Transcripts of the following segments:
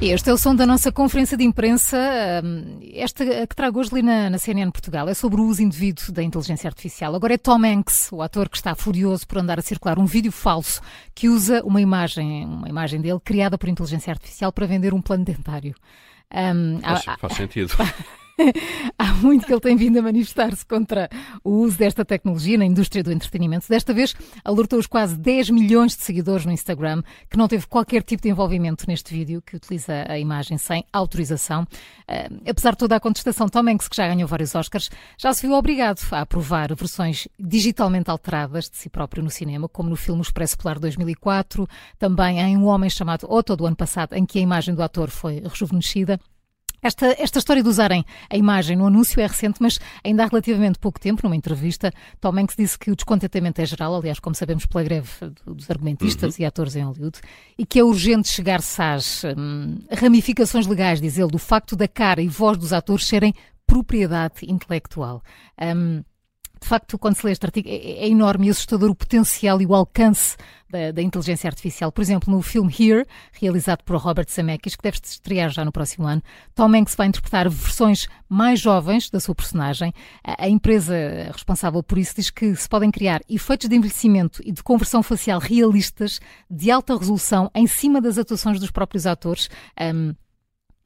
Este é o som da nossa conferência de imprensa, hum, esta que trago hoje ali na, na, CNN Portugal. É sobre o uso indevido da inteligência artificial. Agora é Tom Hanks, o ator que está furioso por andar a circular um vídeo falso que usa uma imagem, uma imagem dele criada por inteligência artificial para vender um plano dentário. Um, faz, há, faz sentido. Há muito que ele tem vindo a manifestar-se contra o uso desta tecnologia na indústria do entretenimento. Desta vez, alertou os quase 10 milhões de seguidores no Instagram que não teve qualquer tipo de envolvimento neste vídeo, que utiliza a imagem sem autorização. Uh, apesar de toda a contestação, Tom Hanks, que já ganhou vários Oscars, já se viu obrigado a aprovar versões digitalmente alteradas de si próprio no cinema, como no filme Expresso Polar 2004, também em Um Homem Chamado Otto, do ano passado, em que a imagem do ator foi rejuvenescida. Esta, esta história de usarem a imagem no anúncio é recente, mas ainda há relativamente pouco tempo, numa entrevista, Tom Hanks disse que o descontentamento é geral, aliás, como sabemos pela greve dos argumentistas uhum. e atores em Hollywood, e que é urgente chegar-se às hum, ramificações legais, diz ele, do facto da cara e voz dos atores serem propriedade intelectual. Um, de facto, quando se lê este artigo, é, é enorme e assustador o potencial e o alcance da, da, inteligência artificial. Por exemplo, no filme Here, realizado por Robert Zemeckis, que deve estrear já no próximo ano, Tom Hanks vai interpretar versões mais jovens da sua personagem. A, a empresa responsável por isso diz que se podem criar efeitos de envelhecimento e de conversão facial realistas, de alta resolução, em cima das atuações dos próprios atores. Um,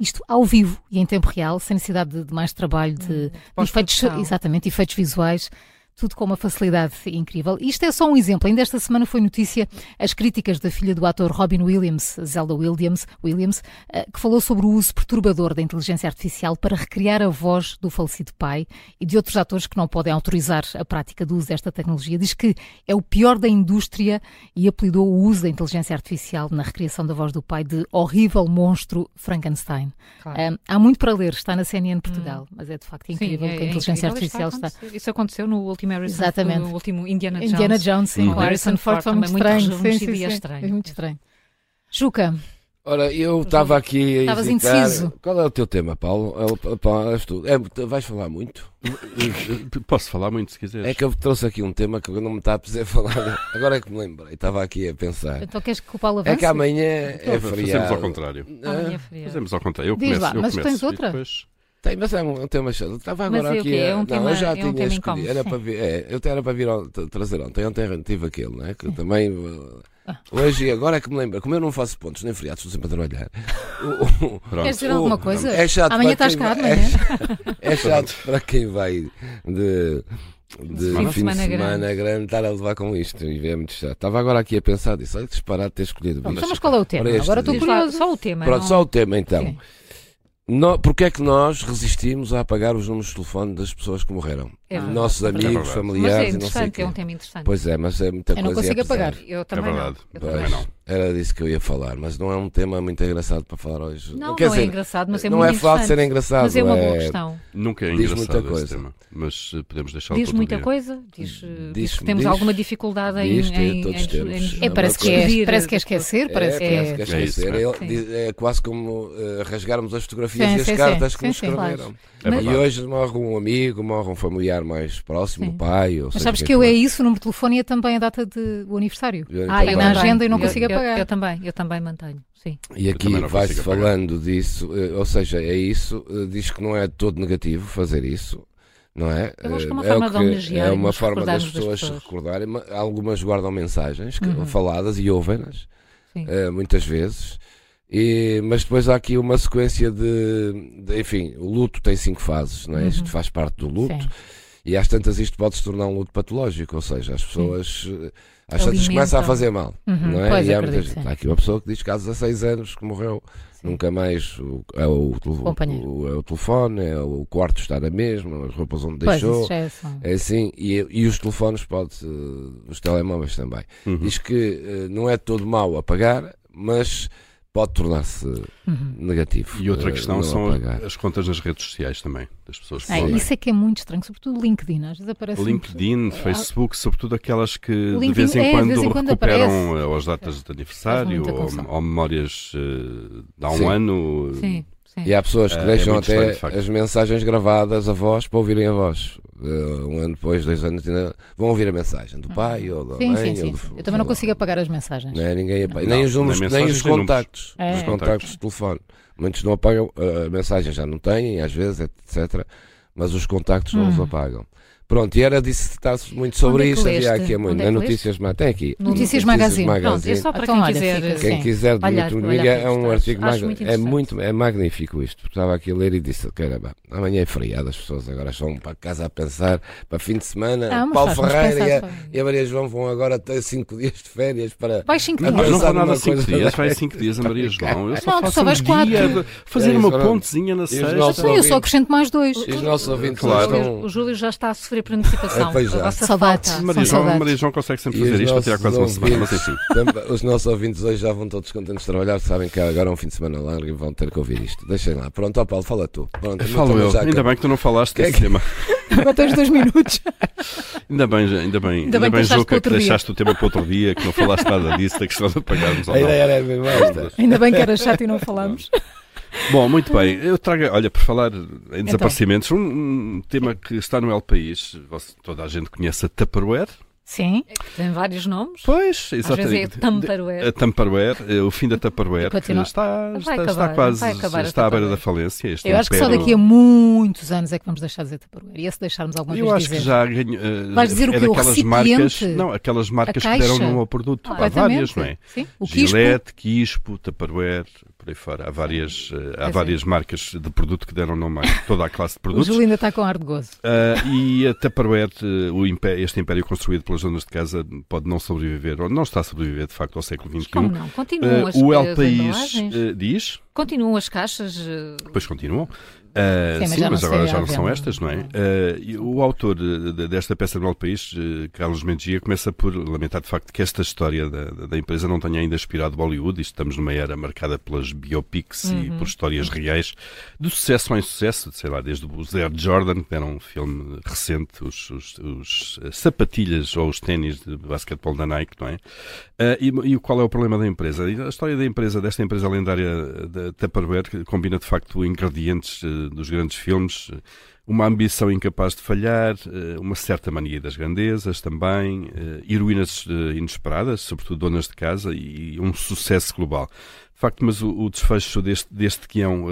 isto ao vivo e em tempo real, sem necessidade de, de mais trabalho de, hum, de efeitos, exatamente, efeitos visuais tudo com uma facilidade incrível. Isto é só um exemplo. Ainda esta semana foi notícia as críticas da filha do ator Robin Williams, Zelda Williams, Williams eh, que falou sobre o uso perturbador da inteligência artificial para recriar a voz do falecido pai e de outros atores que não podem autorizar a prática do uso desta tecnologia. Diz que é o pior da indústria e apelidou o uso da inteligência artificial na recriação da voz do pai de horrível monstro Frankenstein. Claro. Um, há muito para ler, está na CNN Portugal, hum. mas é de facto incrível Sim, é, que a inteligência é artificial está. Isso aconteceu no último Harrison Exatamente. o último Indiana Jones. Indiana Jones, sim. Com Harrison Ford foi muito estranho. Sim, sim, sim. estranho. É muito estranho. Juca. Ora, eu estava aqui a Estavas indeciso. Qual é o teu tema, Paulo? É, tu. É, vais falar muito? Posso falar muito se quiseres. É que eu trouxe aqui um tema que eu não me está a precisar falar. Agora é que me lembrei, estava aqui a pensar. Então queres que o Paulo avance? É que amanhã é então, feriado. Fazemos ao contrário. Amanhã é feriado. Fazemos ao contrário. Eu Diz começo, lá, eu mas começo, tens outra? Depois... Tem, mas é um, tema chato. Estava agora mas é aqui. É um não, tema, eu já é tinha um escolhido. Era para vir, é, eu era para vir trazer ontem. Ontem tive aquele, né? Que também. Ah. Hoje e agora é que me lembro, como eu não faço pontos nem feriados, estou sempre a trabalhar. Queres dizer alguma coisa? É chato Amanhã estás cá, é, é chato para quem vai de, de fim, de semana, grande. grande. estar a levar com isto e é muito chato. Estava agora aqui a pensar disso, olha que disparado ter escolhido isto. Mas qual é o tema? Agora estou curioso. Só o tema. Pronto, não... só o tema então. Sim. No, porque é que nós resistimos a apagar os números de telefone das pessoas que morreram? É Nossos amigos, é familiares. Mas é interessante, é um tema interessante. Pois é, mas é muita eu coisa. Eu não consigo apagar. Eu também é verdade. não. Eu também não. Era disso que eu ia falar, mas não é um tema muito engraçado para falar hoje. Não, Quer não dizer, é engraçado, mas é não muito é fácil ser engraçado. Mas é uma boa questão. Nunca é diz engraçado muita coisa. esse tema, mas uh, podemos deixar Diz muita dia. coisa? Diz, uh, diz, diz que temos diz, alguma dificuldade em, diz, em, todos em, temos. em, é, parece, que é, parece que é esquecer, parece que é, é, que é esquecer. É, é, quase como rasgarmos as fotografias e as cartas que nos escreveram. É e hoje morre um amigo, morre um familiar mais próximo, o pai. Ou Mas sabes que eu é isso, o número de telefone e é também a data de o aniversário. Ah, eu na agenda e não consigo eu, apagar. Eu, eu, também, eu também mantenho. Sim. E aqui vai-se falando disso, eh, ou seja, é isso, eh, diz que não é todo negativo fazer isso, não é? Eu acho que é uma é forma de homenagear É uma forma das pessoas, se recordarem. Algumas guardam mensagens que, uhum. faladas e ouvem-nas, uh, muitas vezes. E, mas depois há aqui uma sequência de, de, Enfim, o luto tem cinco fases, não é? Uhum. Isto faz parte do luto. Sim. E às tantas isto pode se tornar um luto patológico, ou seja, as pessoas. Sim às tantas começa a fazer mal, uhum, não é? Pois, e há, muitas, há aqui uma pessoa que diz que há 16 anos que morreu, sim. nunca mais o, é, o, o, é o telefone, é o quarto está na mesma, as roupas onde pois, deixou, é, é, assim, e, e os telefones pode, os telemóveis também. Uhum. Diz que uh, não é todo mau apagar, mas pode tornar-se uhum. negativo. E outra questão são apagar. as contas nas redes sociais também, das pessoas que ah, Isso é que é muito estranho, sobretudo LinkedIn, às vezes aparece LinkedIn, muito... Facebook, sobretudo aquelas que de vez em, é, quando, vez em quando recuperam aparece. as datas de aniversário ou, ou, memórias uh, de há um Sim. ano. Sim. Sim. E há pessoas que deixam é até as mensagens gravadas a voz para ouvirem a voz. Uh, um ano depois, dois anos, ainda vão ouvir a mensagem do uhum. pai ou da sim, mãe. Sim, sim, do, Eu também não consigo apagar as mensagens. Não é, ninguém apaga. Nem os números, nem, nem os contactos. É. Os contactos de telefone. Muitos não apagam, a mensagem já não têm, às vezes, etc. Mas os contactos hum. não os hum. apagam. Pronto, e era dissertar-se muito sobre é isto. Havia aqui muito. É Notícias, tem aqui. Notícias, Notícias Magazine. Magazine. Pronto, é só para então, quem quiser. Quem quiser, olhar, muito comigo, é um artigo magnífico. É muito, é magnífico isto. Estava aqui a ler e disse: caramba, amanhã é feriado, as pessoas agora estão para casa a pensar para fim de semana. Ah, Paulo Ferreira e a, e a, Maria João vão agora ter 5 dias de férias para. Vai 5 dias. Não vou nada 5 dias, vai 5 dias a Maria João. Eu só faço um dia fazer uma pontezinha na sexta. Eu só acrescento mais dois. Os nossos ouvintes, O Júlio já está a sofrer por antecipação. Pois já. Saudades. Maria João, Maria João consegue sempre fazer isto para tirar quase uma semana, mas enfim. Os nossos ouvintes hoje já vão todos contentes de trabalhar, sabem que agora é um fim de semana largo e vão ter que ouvir isto. Deixem lá. Pronto, ó Paulo, fala tu. Pronto, Falo eu. Ainda bem que tu não falaste desse é tema. Agora tens dois minutos. Ainda bem, ainda bem, ainda, ainda bem, Juca, que deixaste o tema para outro dia, que não falaste nada disso, da questão de pagarmos ao não. Ainda bem que era chato e não falámos. Bom, muito bem. Eu trago, olha, por falar em então. desaparecimentos, então. um, um, tema que está no El País. Toda a gente conhece a Tupperware. Sim. É tem vários nomes. Pois, exatamente. Às vezes é Tupperware. A Tupperware, é o fim da Tupperware, está, está, acabar, está quase, está à beira da falência. Este eu acho que só daqui a muitos anos é que vamos deixar de dizer Tupperware. E se deixarmos alguma eu vez Eu acho dizer. que já ganhou. Uh, Vais dizer o que? Aquelas marcas, não, aquelas marcas que deram nome ao produto. Ah, Há várias, não é? Sim. O Gillette, Quispo, Tupperware, por aí fora. Há várias, uh, há várias é. marcas de produto que deram nome a toda a classe de produtos. o Júlio ainda está com ar de gozo. Uh, e a Tupperware, o império, este império construído pelas zonas de casa, pode não sobreviver, ou não está a sobreviver, de facto, ao século XXI. Como não? Continuam uh, as, O El País diz... Continuam as caixas? Pois continuam. Uh, sim, mas, sim, mas agora já não são estas, não é? Uh, o autor de, desta peça do Novo País, uh, Carlos Mendia, começa por lamentar de facto que esta história da, da empresa não tenha ainda inspirado Bollywood. Isto estamos numa era marcada pelas biopics uhum. e por histórias reais de sucesso em sucesso, sei lá, desde o Zé Jordan, que era um filme recente, os, os, os sapatilhas ou os ténis de basquetebol da Nike, não é? E, e, qual é o problema da empresa? A história da empresa, desta empresa lendária da Tupperware, combina de facto ingredientes dos grandes filmes, uma ambição incapaz de falhar, eh, uma certa mania das grandezas também, eh, heroínas eh, inesperadas, sobretudo donas de casa, e um sucesso global. De facto, mas o, desfecho deste, deste guião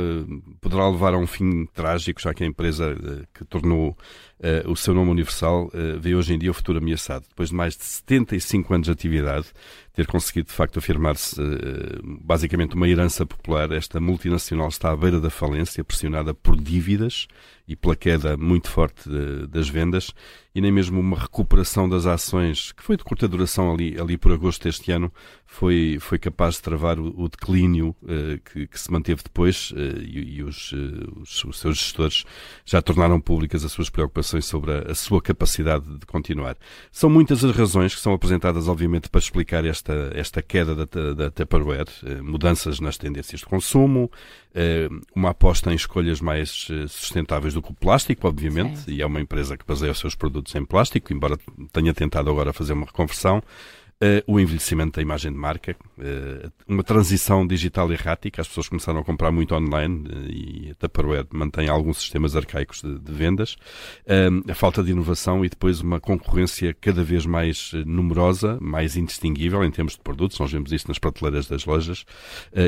poderá levar a um fim trágico, já que a empresa que tornou o seu nome universal vê hoje em dia o futuro ameaçado. Depois de mais de 75 anos de atividade, ter conseguido de facto afirmar-se basicamente uma herança popular, esta multinacional está à beira da falência, pressionada por dívidas e pela queda muito forte das vendas e nem mesmo uma recuperação das ações, que foi de curta duração ali, ali por agosto deste ano, foi, foi capaz de travar o, o declínio uh, que, que, se manteve depois uh, e, e os, uh, os, os, seus gestores já tornaram públicas as suas preocupações sobre a, a, sua capacidade de continuar. São muitas as razões que são apresentadas, obviamente, para explicar esta, esta queda da, da Tupperware, mudanças nas tendências de consumo, uma aposta em escolhas mais sustentáveis do que o plástico, obviamente, Sim. e é uma empresa que baseia os seus produtos em plástico, embora tenha tentado agora fazer uma reconversão. Uh, o envelhecimento da imagem de marca, uh, uma transição digital errática, as pessoas começaram a comprar muito online uh, e a Tupperware mantém alguns sistemas arcaicos de, de vendas, a falta de inovação e depois uma concorrência cada vez mais numerosa, mais indistinguível em termos de produtos, nós vemos isso nas prateleiras das lojas,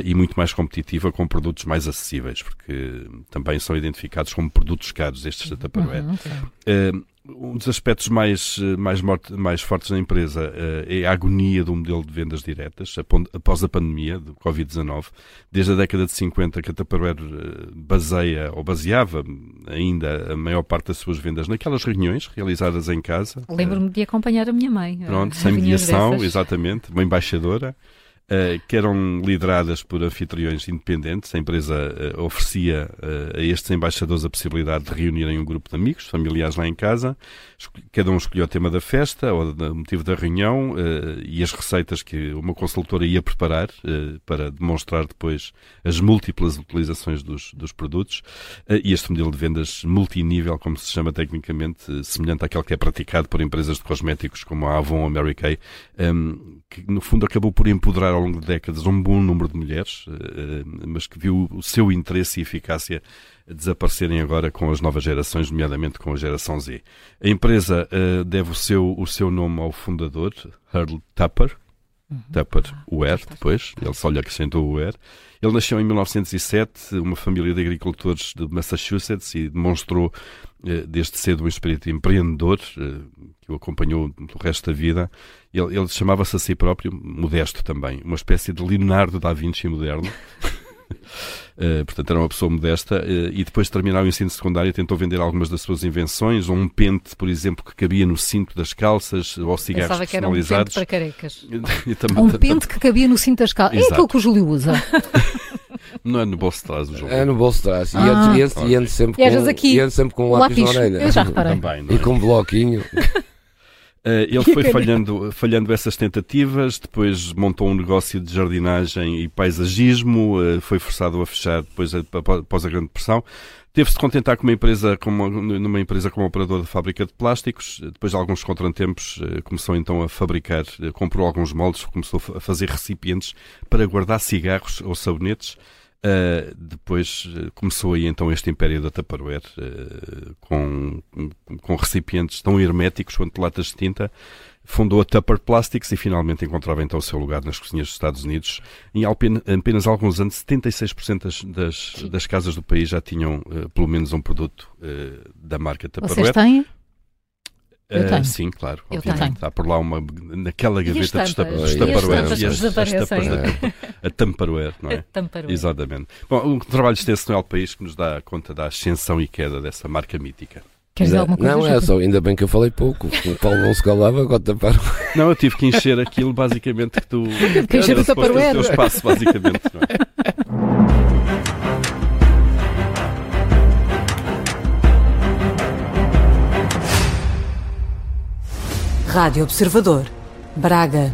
e muito mais competitiva com produtos mais acessíveis, porque também são identificados como produtos caros estes da Tupperware. Uhum, um dos aspectos mais, mais, morte, mais fortes da empresa uh, é a agonia do modelo de vendas diretas após a pandemia do Covid-19. Desde a década de 50 que a Tupperware uh, baseia ou baseava ainda a maior parte das suas vendas naquelas reuniões realizadas em casa. Lembro-me de acompanhar a minha mãe. Pronto, sem mediação, exatamente, uma embaixadora. Uh, que eram lideradas por anfitriões independentes. A empresa uh, oferecia uh, a estes embaixadores a possibilidade de reunirem um grupo de amigos, familiares lá em casa. Cada um escolheu o tema da festa ou o motivo da reunião e as receitas que uma consultora ia preparar para demonstrar depois as múltiplas utilizações dos, dos produtos. e este modelo de vendas multinível, como se chama tecnicamente, semelhante àquele que é praticado por empresas de cosméticos como a Avon ou a Mary Kay, um, que no fundo acabou por empoderar ao longo de décadas um bom número de mulheres, mas que viu o seu interesse e eficácia desaparecerem agora com as novas gerações, nomeadamente com a geração Z. A empresa deve o seu, o seu nome ao fundador, Earl Tupper, Uhum. Tupperware, depois, ele só lhe acrescentou o Ware. Ele nasceu em 1907, uma família de agricultores de Massachusetts e demonstrou eh, desde cedo um espírito empreendedor eh, que o acompanhou no resto da vida. Ele, ele chamava-se a si próprio modesto também, uma espécie de Leonardo da Vinci moderno. Uh, portanto, era uma pessoa modesta uh, e depois de terminar o ensino secundário tentou vender algumas das suas invenções, um pente, por exemplo, que cabia no cinto das calças ou cigarros Pensava personalizados. Que era um pente para carecas. um pente que cabia no cinto das calças. É aquilo que o Júlio usa. Não é no bolso de trás do Júlio. É no bolso de trás. Ah. E ando, e sempre, com, e sempre com um lápis, lápis na orelha. Eu já reparei. Também, é? E com um bloquinho. Uh, ele foi falhando, falhando essas tentativas, depois montou um negócio de jardinagem e paisagismo, uh, foi forçado a fechar depois após a Grande Depressão. Teve-se de contentar com uma empresa, como, numa empresa como operador de fábrica de plásticos. Depois de alguns contratempos, começou então a fabricar, comprou alguns moldes, começou a fazer recipientes para guardar cigarros ou sabonetes. Uh, depois uh, começou aí então este império da Tupperware uh, com, com recipientes tão herméticos quanto latas de tinta. Fundou a Tupper Plastics e finalmente encontrava então o seu lugar nas cozinhas dos Estados Unidos. Em apenas alguns anos, 76% das, das, casas do país já tinham pelo menos um produto da marca Tupperware. Vocês têm? Eu tenho. Uh, sim, claro. Eu tenho. Está por lá uma, naquela gaveta de taparoeiros. E as tampas A tamparoeiro, não é? A Exatamente. Bom, um trabalho extenso no El País que nos dá conta da ascensão e queda dessa marca mítica. Queres dizer alguma coisa? Não, é só, ainda bem que eu falei pouco. O Paulo não se calava, agora tapar. Não, eu tive que encher aquilo basicamente que tu. Que encher o taparoeiro. O teu espaço, basicamente. Não é? Rádio Observador, Braga,